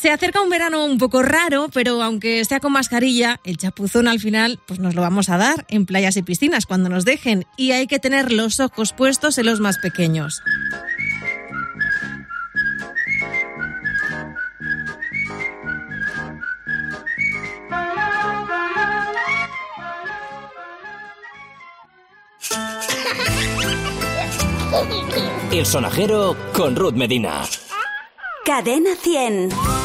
Se acerca un verano un poco raro, pero aunque sea con mascarilla, el chapuzón al final pues nos lo vamos a dar en playas y piscinas cuando nos dejen y hay que tener los ojos puestos en los más pequeños. El sonajero con Ruth Medina. Cadena 100.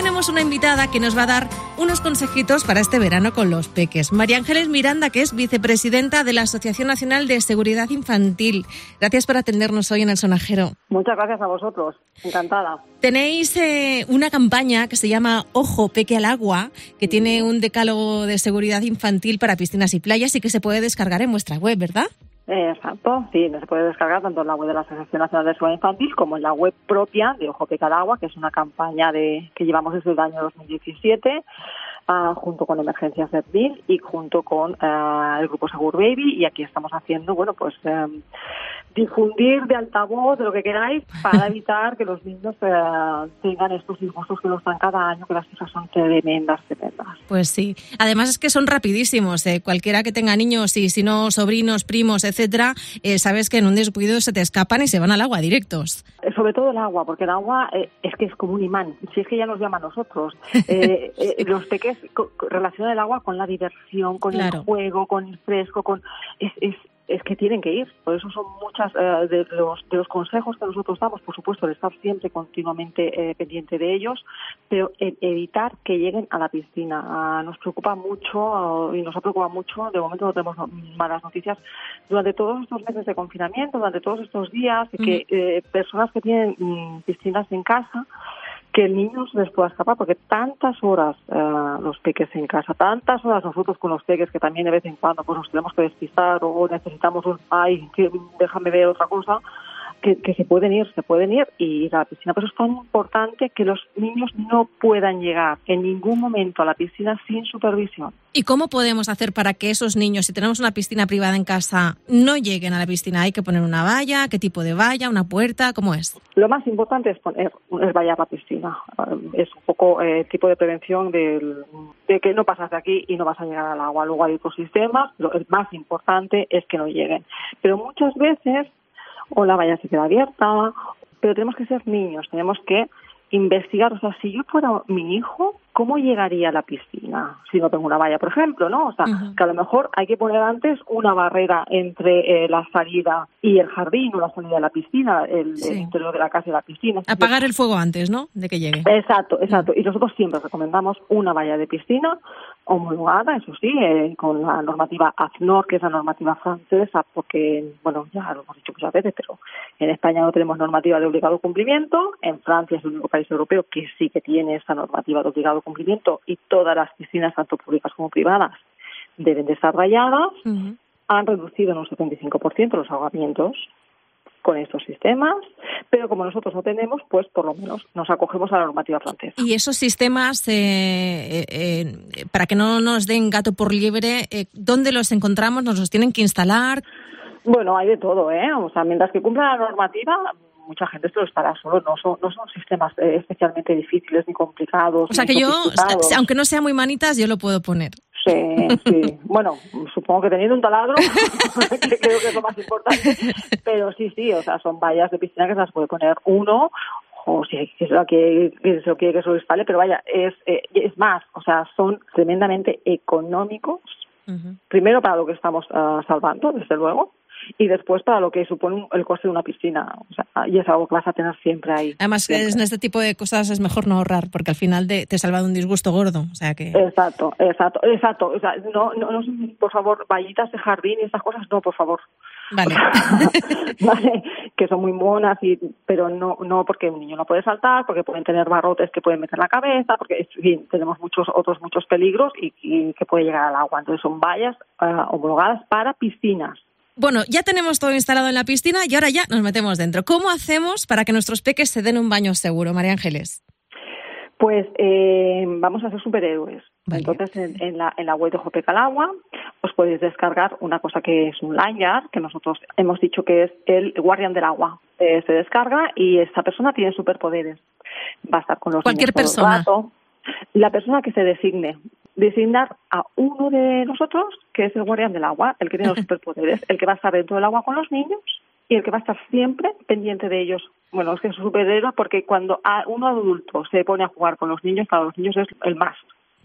Tenemos una invitada que nos va a dar unos consejitos para este verano con los peques. María Ángeles Miranda, que es vicepresidenta de la Asociación Nacional de Seguridad Infantil. Gracias por atendernos hoy en el sonajero. Muchas gracias a vosotros. Encantada. Tenéis eh, una campaña que se llama Ojo Peque al Agua, que tiene un decálogo de seguridad infantil para piscinas y playas y que se puede descargar en vuestra web, ¿verdad? Exacto, sí, se puede descargar tanto en la web de la Asociación Nacional de Seguridad Infantil como en la web propia de Ojo Peque al Agua, que es una campaña de que llevamos desde el año 2017 ah, junto con Emergencias Servil y junto con ah, el grupo Segur Baby y aquí estamos haciendo, bueno, pues em, difundir de altavoz, de lo que queráis, para evitar que los niños eh, tengan estos disgustos que los dan cada año, que las cosas son tremendas, tremendas. Pues sí. Además es que son rapidísimos. eh, Cualquiera que tenga niños y si no sobrinos, primos, etcétera, eh, sabes que en un descuido se te escapan y se van al agua directos. Sobre todo el agua, porque el agua eh, es que es como un imán, si es que ya nos llama a nosotros. Los peques relacionan el agua con la diversión, con Claro. el juego, con el fresco, con es, es, es que tienen que ir. Por eso son muchas eh, de, los, de los consejos que nosotros damos, por supuesto, el estar siempre continuamente eh, pendiente de ellos, pero e- evitar que lleguen a la piscina. Ah, nos preocupa mucho y nos ha preocupado mucho, de momento no tenemos no- malas noticias, durante todos estos meses de confinamiento, durante todos estos días, que eh, personas que tienen mm, piscinas en casa, que el niño se les pueda escapar, porque tantas horas eh, los peques en casa, tantas horas nosotros con los peques que también de vez en cuando pues nos tenemos que despistar o necesitamos un, ay, déjame ver otra cosa, que, que se pueden ir, se pueden ir y ir a la piscina. Pero eso es tan importante que los niños no puedan llegar en ningún momento a la piscina sin supervisión. ¿Y cómo podemos hacer para que esos niños, si tenemos una piscina privada en casa, no lleguen a la piscina? ¿Hay que poner una valla? ¿Qué tipo de valla? ¿Una puerta? ¿Cómo es? Lo más importante es poner, es vallar la piscina. Eh, Es un poco el tipo de prevención del- de que no pasas de aquí y no vas a llegar al agua. Luego hay ecosistemas, lo el más importante es que no lleguen. Pero muchas veces o la valla se queda abierta, pero tenemos que ser niños, tenemos que investigar, o sea, si yo fuera mi hijo, ¿cómo llegaría a la piscina? Si no tengo una valla, por ejemplo, ¿no? O sea, que a lo mejor hay que poner antes una barrera entre eh, la salida y el jardín o la salida de la piscina, el, Sí. el interior de la casa y la piscina. Apagar el fuego antes, ¿no? De que llegue. Exacto, exacto. Y nosotros siempre recomendamos una valla de piscina homologada, eso sí, eh, con la normativa AFNOR, que es la normativa francesa, porque, bueno, ya lo hemos dicho muchas veces, pero en España no tenemos normativa de obligado cumplimiento, en Francia es el único país europeo que sí que tiene esa normativa de obligado cumplimiento y todas las piscinas, tanto públicas como privadas, deben de estar rayadas. Han reducido en un 75% los ahogamientos con estos sistemas, pero como nosotros no tenemos, pues por lo menos nos acogemos a la normativa francesa. Y esos sistemas, eh, eh, eh, para que no nos den gato por liebre, eh, ¿dónde los encontramos? ¿Nos los tienen que instalar? Bueno, hay de todo, ¿eh? O sea, mientras que cumpla la normativa, mucha gente se lo estará solo. No son, no son sistemas eh, especialmente difíciles ni complicados. O sea que yo, aunque no sea muy manitas, yo lo puedo poner. Sí, sí. Bueno, supongo que teniendo un taladro, que creo que es lo más importante. Pero sí, sí, o sea, son vallas de piscina que se las puede poner uno o si que se lo que, se lo quiere que se lo instale, pero vaya, es, eh, es más, o sea, son tremendamente económicos primero para lo que estamos ah, salvando, desde luego, y después para lo que supone el coste de una piscina. O sea, y es algo que vas a tener siempre ahí. Además, siempre. en este tipo de cosas es mejor no ahorrar, porque al final de- te salva de un disgusto gordo. O sea que. Exacto, exacto, exacto. O sea, no, no, no, por favor, vallitas de jardín y estas cosas, no, por favor. Vale. vale, que son muy monas, y, pero no, no porque un niño no puede saltar, porque pueden tener barrotes que pueden meter la cabeza, porque en fin, tenemos muchos otros muchos peligros y, y que puede llegar al agua. Entonces son vallas ah, homologadas para piscinas. Bueno, ya tenemos todo instalado en la piscina y ahora ya nos metemos dentro. ¿Cómo hacemos para que nuestros peques se den un baño seguro, María Ángeles? Pues eh, vamos a ser superhéroes. Entonces, en, la, en la web de Jope Calagua, os podéis descargar una cosa que es un lanyard, que nosotros hemos dicho que es el guardián del agua. Eh, se descarga y esta persona tiene superpoderes. Va a estar con los Cualquier niños todo el persona. rato. La persona que se designe. Designar a uno de nosotros, que es el guardián del agua, el que tiene los superpoderes, el que va a estar dentro del agua con los niños y el que va a estar siempre pendiente de ellos. Bueno, es que es un superhéroe porque cuando a- uno adulto se pone a jugar con los niños, para los niños es el más.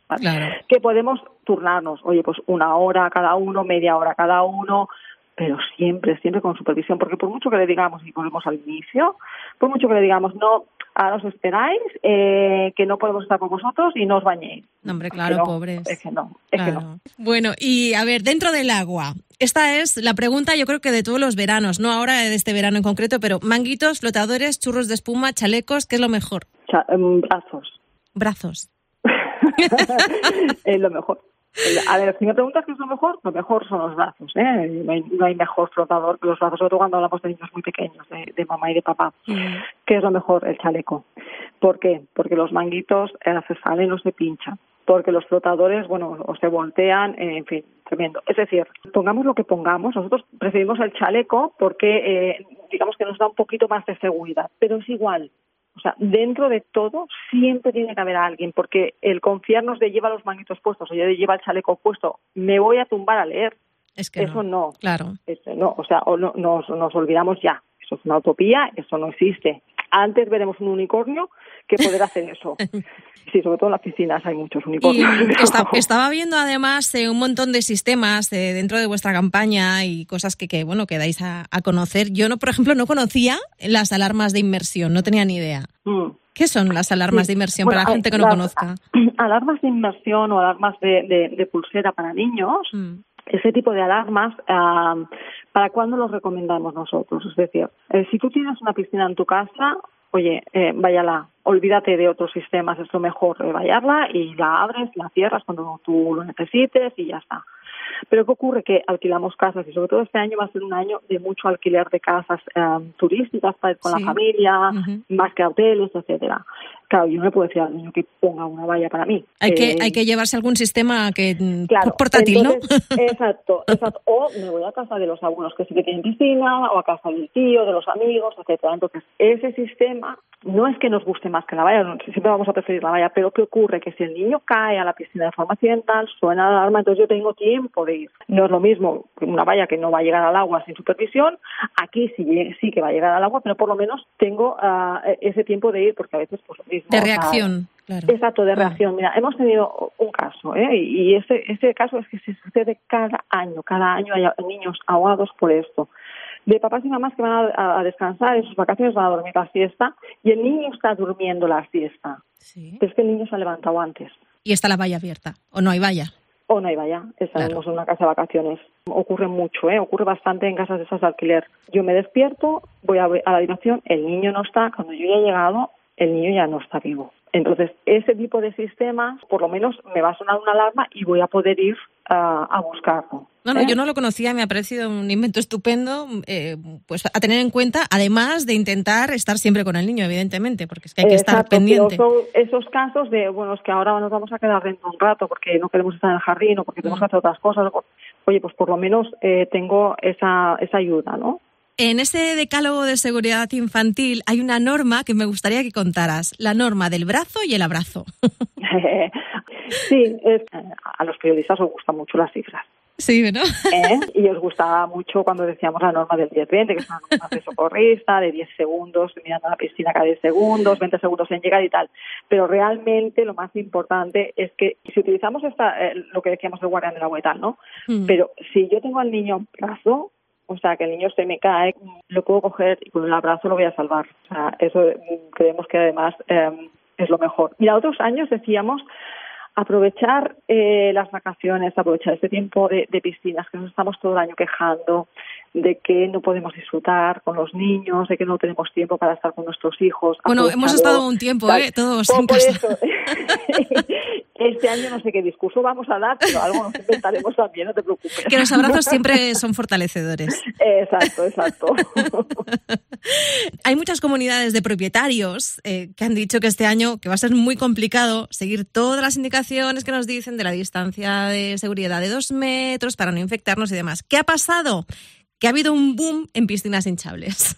¿vale? Claro. Que podemos turnarnos, oye, pues una hora cada uno, media hora cada uno, pero siempre, siempre con supervisión, porque por mucho que le digamos, y volvemos al inicio, por mucho que le digamos, no, ahora os esperáis, eh, que no podemos estar con vosotros y no os bañéis. No, hombre, Es que claro, no, pobres. Es que no, es que no. Bueno, y a ver, dentro del agua. Esta es la pregunta, yo creo que de todos los veranos, no ahora de este verano en concreto, pero manguitos, flotadores, churros de espuma, chalecos, ¿qué es lo mejor? Cha- em, brazos. Brazos. es lo mejor. A ver, si me preguntas qué es lo mejor, lo mejor son los brazos. ¿eh? No, hay, no hay mejor flotador que los brazos, sobre todo cuando hablamos de niños muy pequeños, de, de mamá y de papá. ¿Qué es lo mejor? El chaleco. ¿Por qué? Porque los manguitos eh, se salen o se pinchan. Porque los flotadores, bueno, o se voltean, eh, en fin, tremendo. Es decir, pongamos lo que pongamos, nosotros preferimos el chaleco porque, eh, digamos que nos da un poquito más de seguridad, pero es igual. O sea, dentro de todo siempre tiene que haber alguien, porque el confiarnos de lleva los manguitos puestos o ya de lleva el chaleco puesto, me voy a tumbar a leer, Es que eso no. Claro. Eso no, o sea, o no- nos, nos olvidamos ya. Eso es una utopía, eso no existe. Antes veremos un unicornio que poder hacer eso. Sí, sobre todo en las piscinas hay muchos Y unicornios. esta- estaba viendo además eh, un montón de sistemas eh, dentro de vuestra campaña y cosas que, que, bueno que dais a, a conocer. Yo no, por ejemplo, no conocía las alarmas de inmersión, no tenía ni idea. Mm. ¿Qué son las alarmas de inmersión Bueno, para la gente que no las- conozca? Alarmas de inmersión o alarmas de, de- de pulsera para niños, Mm. Ese tipo de alarmas, ¿para cuándo los recomendamos nosotros? Es decir, eh, si tú tienes una piscina en tu casa, oye, eh, váyala, olvídate de otros sistemas, es lo mejor, eh, vayarla y la abres, la cierras cuando tú lo necesites y ya está. Pero ¿qué ocurre? Que alquilamos casas y sobre todo este año va a ser un año de mucho alquiler de casas eh, turísticas para ir con Sí. la familia, más que hoteles, etcétera. Claro, yo no le puedo decir al niño que ponga una valla para mí. Hay, que, hay que llevarse algún sistema que mm, Claro, portátil, entonces, Exacto, exacto. O me voy a casa de los abuelos que sí que tienen piscina, o a casa del tío, de los amigos, etcétera. Entonces, ese sistema no es que nos guste más que la valla, no, siempre vamos a preferir la valla, pero ¿qué ocurre? Que si el niño cae a la piscina de forma accidental, suena la alarma, entonces yo tengo tiempo ir. No es lo mismo una valla que no va a llegar al agua sin supervisión, aquí sí, sí que va a llegar al agua, pero por lo menos tengo ah, ese tiempo de ir, porque a veces pues lo mismo. de reacción. Claro. Exacto, de reacción. Mira, hemos tenido un caso, ¿eh? y y ese, ese caso es que se sucede cada año. Cada año hay niños ahogados por esto. De papás y mamás que van a, a descansar, en sus vacaciones van a dormir la siesta, y el niño está durmiendo la siesta. Sí. Pero es que el niño se ha levantado antes. Y está la valla abierta, o no hay valla. O no hay vaya, estamos en una casa de vacaciones. Ocurre mucho, ¿eh? ocurre bastante en casas de esas de alquiler. Yo me despierto, voy a, a la habitación, el niño no está, cuando yo ya he llegado, el niño ya no está vivo. Entonces, ese tipo de sistemas, por lo menos me va a sonar una alarma y voy a poder ir a buscarlo. No, no, ¿eh? yo no lo conocía, me ha parecido un invento estupendo, eh, pues a tener en cuenta, además de intentar estar siempre con el niño, evidentemente, porque es que hay que estar Exacto, pendiente. son esos casos de, bueno, es que ahora nos vamos a quedar dentro un rato porque no queremos estar en el jardín o porque tenemos que hacer otras cosas. Oye, pues por lo menos eh, tengo esa, esa ayuda, ¿no? En ese decálogo de seguridad infantil hay una norma que me gustaría que contaras, la norma del brazo y el abrazo. sí, es- a los periodistas os gustan mucho las cifras. Sí, ¿no? ¿eh? Y os gustaba mucho cuando decíamos la norma del 10-20, que es una norma de socorrista, de 10 segundos mirando a la piscina cada 10 segundos, 20 segundos en llegar y tal. Pero realmente lo más importante es que si utilizamos esta, eh, lo que decíamos del guardián del agua y tal, ¿no? Mm. Pero si yo tengo al niño en brazo, o sea, que el niño se me cae, lo puedo coger y con el abrazo lo voy a salvar. O sea, eso mm, creemos que además eh, es lo mejor. Mira, otros años decíamos aprovechar eh, las vacaciones, aprovechar este tiempo de, de piscinas, que nos estamos todo el año quejando de que no podemos disfrutar con los niños, de que no tenemos tiempo para estar con nuestros hijos. Bueno, hemos estado un tiempo. ¿eh? Todos en casa. Este año no sé qué discurso vamos a dar, pero algo nos inventaremos también, no te preocupes. Que los abrazos siempre son fortalecedores. Exacto, exacto. Hay muchas comunidades de propietarios eh, que han dicho que este año que va a ser muy complicado seguir todas las indicaciones que nos dicen de la distancia de seguridad de dos metros para no infectarnos y demás. ¿Qué ha pasado? Que ha habido un boom en piscinas hinchables.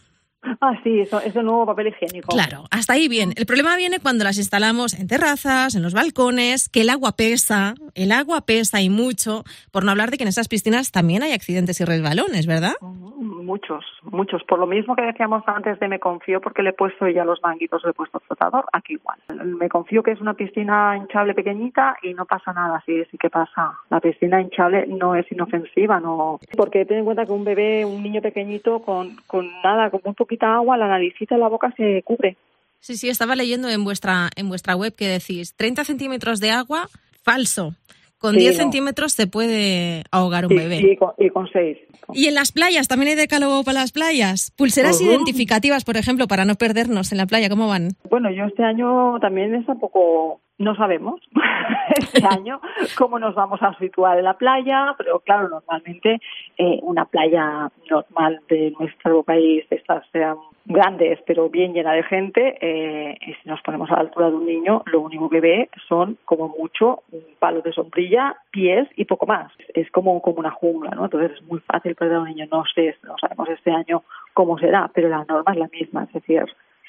Ah, sí, eso, es el nuevo papel higiénico. Claro, hasta ahí bien. El problema viene cuando las instalamos en terrazas, en los balcones, que el agua pesa, el agua pesa y mucho, por no hablar de que en esas piscinas también hay accidentes y resbalones, ¿verdad? Muchos, muchos. Por lo mismo que decíamos antes de me confío porque le he puesto ya los manguitos, le he puesto flotador, aquí igual. Me confío que es una piscina hinchable pequeñita y no pasa nada, sí, sí que pasa. La piscina hinchable no es inofensiva, no. Porque ten en cuenta que un bebé, un niño pequeñito con, con nada, con muy poquita agua, la naricita y la boca se cubre. Sí, sí, estaba leyendo en vuestra, en vuestra web que decís 30 centímetros de agua, falso. Con 10 centímetros se puede ahogar un bebé. y, con, y con 6. Y en las playas, ¿también hay decálogo para las playas? Pulseras identificativas, por ejemplo, para no perdernos en la playa, ¿cómo van? Bueno, yo este año también es un poco no sabemos este año cómo nos vamos a situar en la playa, pero claro, normalmente eh, una playa normal de nuestro país, estas sean grandes pero bien llena de gente, eh, y si nos ponemos a la altura de un niño, lo único que ve son como mucho un palo de sombrilla, pies y poco más. Es como, como una jungla, ¿no? Entonces es muy fácil perder a un niño. No sé, no sabemos este año cómo será, pero la norma es la misma, es decir,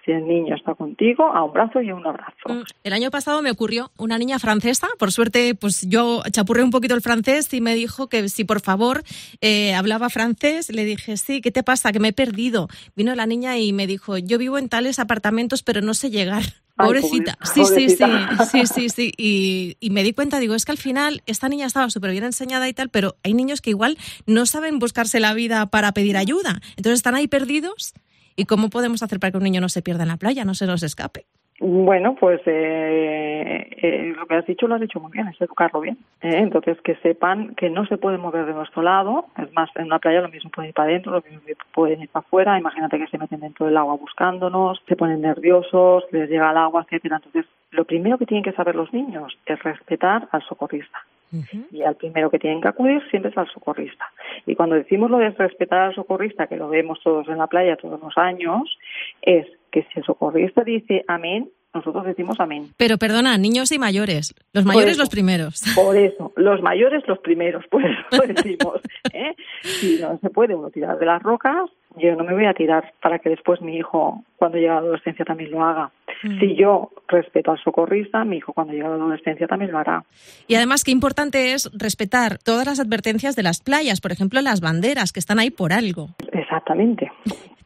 si el niño está contigo, a un brazo y a un abrazo. Mm, el año pasado me ocurrió una niña francesa, por suerte, pues yo chapurré un poquito el francés y me dijo que si por favor eh, hablaba francés, le dije, sí, ¿qué te pasa? Que me he perdido. Vino la niña y me dijo, yo vivo en tales apartamentos, pero no sé llegar. pobrecita. Sí, sí, sí, sí, sí, sí. Y, y, me di cuenta, digo, es que al final esta niña estaba súper bien enseñada y tal, pero hay niños que igual no saben buscarse la vida para pedir ayuda. Entonces están ahí perdidos ¿Y cómo podemos hacer para que un niño no se pierda en la playa, no se nos escape? Bueno, pues eh, eh, lo que has dicho lo has dicho muy bien, es educarlo bien. ¿eh? Entonces, que sepan que no se puede mover de nuestro lado. Es más, en una playa lo mismo pueden ir para adentro, lo mismo pueden ir para afuera. Imagínate que se meten dentro del agua buscándonos, se ponen nerviosos, les llega el agua, etcétera. Entonces, lo primero que tienen que saber los niños es respetar al socorrista. Y al primero que tienen que acudir siempre es al socorrista. Y cuando decimos lo de respetar al socorrista, que lo vemos todos en la playa todos los años, es que si el socorrista dice amén, nosotros decimos amén. Pero perdona, niños y mayores. Los mayores los primeros. Por eso, los mayores los primeros, pues eso decimos. ¿eh? Si no se puede uno tirar de las rocas, yo no me voy a tirar para que después mi hijo, cuando llegue a la adolescencia, también lo haga. Mm. Si yo respeto al socorrista, mi hijo cuando llegue a la adolescencia también lo hará. Y además, qué importante es respetar todas las advertencias de las playas, por ejemplo, las banderas, que están ahí por algo. Exactamente.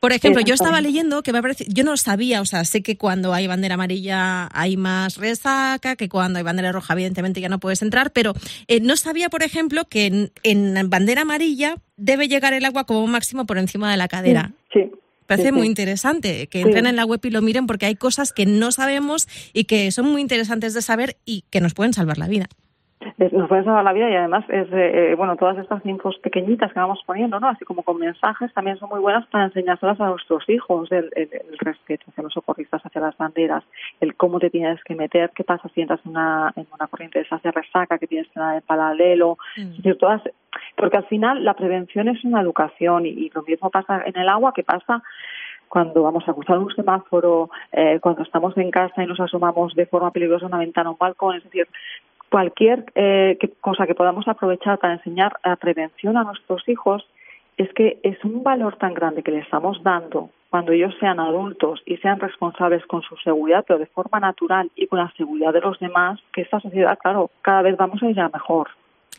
Por ejemplo, yo estaba leyendo que me parece, yo no sabía, o sea, sé que cuando hay bandera amarilla hay más resaca, que cuando hay bandera roja evidentemente ya no puedes entrar, pero eh, no sabía, por ejemplo, que en, bandera amarilla debe llegar el agua como máximo por encima de la cadera. Sí. Parece muy interesante que entren en la web y lo miren porque hay cosas que no sabemos y que son muy interesantes de saber y que nos pueden salvar la vida nos puede salvar la vida y además es eh, bueno todas estas infos pequeñitas que vamos poniendo no así como con mensajes también son muy buenas para enseñárselas a nuestros hijos el, respeto hacia los socorristas hacia las banderas el cómo te tienes que meter qué pasa si entras en una en una corriente de esa resaca que tienes que dar en paralelo. Mm. es decir todas porque al final la prevención es una educación y, lo mismo pasa en el agua que pasa cuando vamos a cruzar un semáforo, eh, cuando estamos en casa y nos asomamos de forma peligrosa a una ventana o un balcón, es decir, cualquier eh, cosa que podamos aprovechar para enseñar la prevención a nuestros hijos es que es un valor tan grande que le estamos dando cuando ellos sean adultos y sean responsables con su seguridad, pero de forma natural y con la seguridad de los demás, que esta sociedad, claro, cada vez vamos a ir a mejor.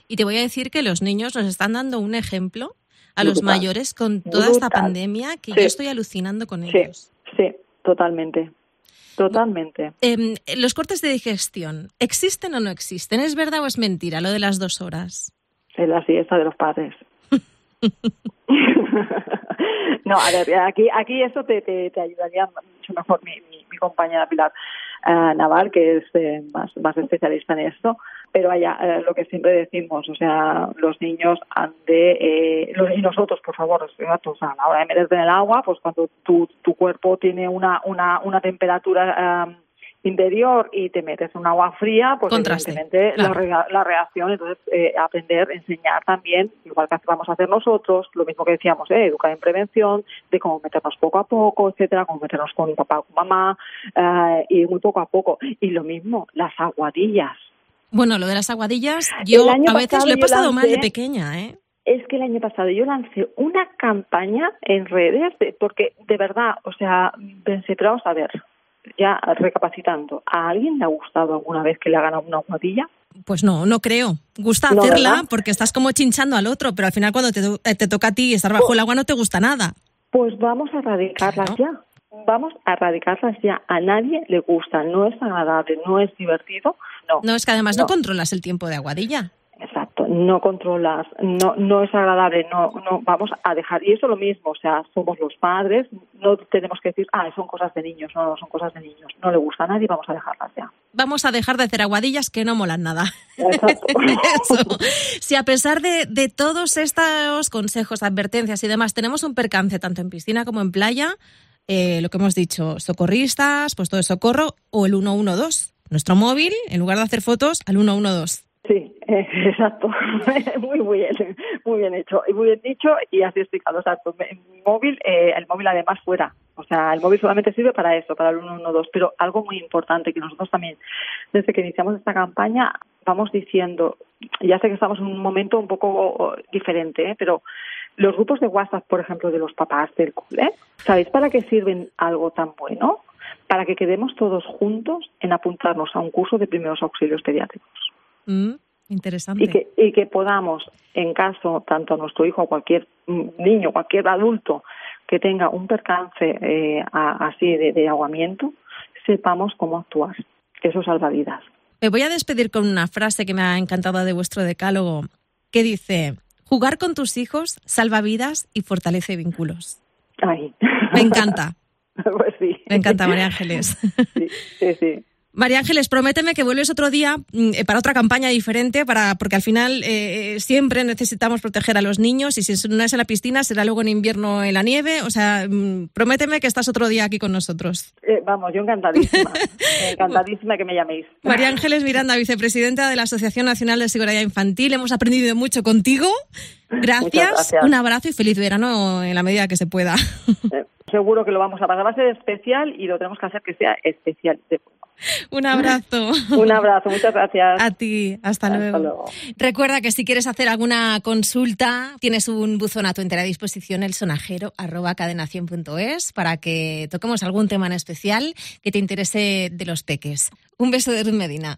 Y te voy a decir que los niños nos están dando un ejemplo a los mayores con toda esta pandemia que yo estoy alucinando con ellos. Sí, totalmente. Totalmente. Em, los cortes de digestión, ¿existen o no existen? ¿Es verdad o es mentira lo de las dos horas? Es la siesta de los padres. no, a ver, aquí, aquí eso te, te, ayudaría mucho mejor mi, mi, compañera Pilar uh, Naval, que es eh, más, más especialista en esto pero vaya, eh, lo que siempre decimos, o sea, los niños han de, eh, y nosotros, por favor, o sea, a la hora de meterte en el agua, pues cuando tu, tu cuerpo tiene una, una, una temperatura interior y te metes en un agua fría, pues evidentemente la, reacción, entonces eh, aprender, enseñar también, igual que vamos a hacer nosotros, lo mismo que decíamos, eh, educar en prevención, de cómo meternos poco a poco, etcétera, cómo meternos con papá o con mamá, eh, y muy poco a poco. Y lo mismo, las aguadillas. Bueno, lo de las aguadillas, yo a veces lo he pasado mal de pequeña, ¿eh? Es que el año pasado yo lancé una campaña en redes, porque de verdad, o sea, pensé, pero vamos a ver, ya recapacitando, ¿a alguien le ha gustado alguna vez que le hagan una aguadilla? Pues no, no creo. Gusta hacerla porque estás como chinchando al otro, pero al final cuando te, eh, te toca a ti estar bajo el agua no te gusta nada. Pues vamos a erradicarlas ya. Vamos a erradicarlas ya. A nadie le gusta, no es agradable, no es divertido. No, no es que además no controlas el tiempo de aguadilla. Exacto, no controlas, no, no es agradable, no, no, vamos a dejar, y eso lo mismo, o sea, somos los padres, no tenemos que decir, ah, son cosas de niños, no, no son cosas de niños, no le gusta a nadie, vamos a dejarlas ya. Vamos a dejar de hacer aguadillas que no molan nada. Exacto. Si a pesar de, de todos estos consejos, advertencias y demás, tenemos un percance tanto en piscina como en playa, eh, lo que hemos dicho, socorristas, puesto de socorro o el 112. Nuestro móvil, en lugar de hacer fotos, al 112. Sí, eh, exacto. muy, muy bien, muy bien hecho y muy bien dicho y así explicado. Exacto. Mi móvil, eh, el móvil además fuera. O sea, el móvil solamente sirve para eso, para el 112. Pero algo muy importante que nosotros también, desde que iniciamos esta campaña, vamos diciendo, ya sé que estamos en un momento un poco diferente, ¿eh? pero los grupos de WhatsApp, por ejemplo, de los papás del cole, ¿sabéis para qué sirven algo tan bueno? Para que quedemos todos juntos en apuntarnos a un curso de primeros auxilios pediátricos. Mm, interesante. Y que, y que podamos, en caso, tanto a nuestro hijo, o cualquier niño, cualquier adulto que tenga un percance eh, así de, de aguamiento, sepamos cómo actuar. Eso salva vidas. Me voy a despedir con una frase que me ha encantado de vuestro decálogo, que dice, jugar con tus hijos salva vidas y fortalece vínculos. Ay. Me encanta. pues sí. Me encanta, María Ángeles. sí, sí. sí. María Ángeles, prométeme que vuelves otro día mm, eh, para otra campaña diferente, para, porque al final eh, siempre necesitamos proteger a los niños y si no es en la piscina será luego en invierno en la nieve. O sea, mm, prométeme que estás otro día aquí con nosotros. Eh, vamos, yo encantadísima, encantadísima que me llaméis. María Ángeles Miranda, vicepresidenta de la Asociación Nacional de Seguridad Infantil. Hemos aprendido mucho contigo. Gracias, gracias. un abrazo y feliz verano en la medida que se pueda. Seguro que lo vamos a pasar. Va a ser especial y lo tenemos que hacer que sea especial. Un abrazo. Un abrazo, muchas gracias. A ti, hasta, luego. Recuerda que si quieres hacer alguna consulta, tienes un buzón a tu entera disposición, el sonajero arroba cadenación.es, para que toquemos algún tema en especial que te interese de los peques. Un beso de Ruth Medina.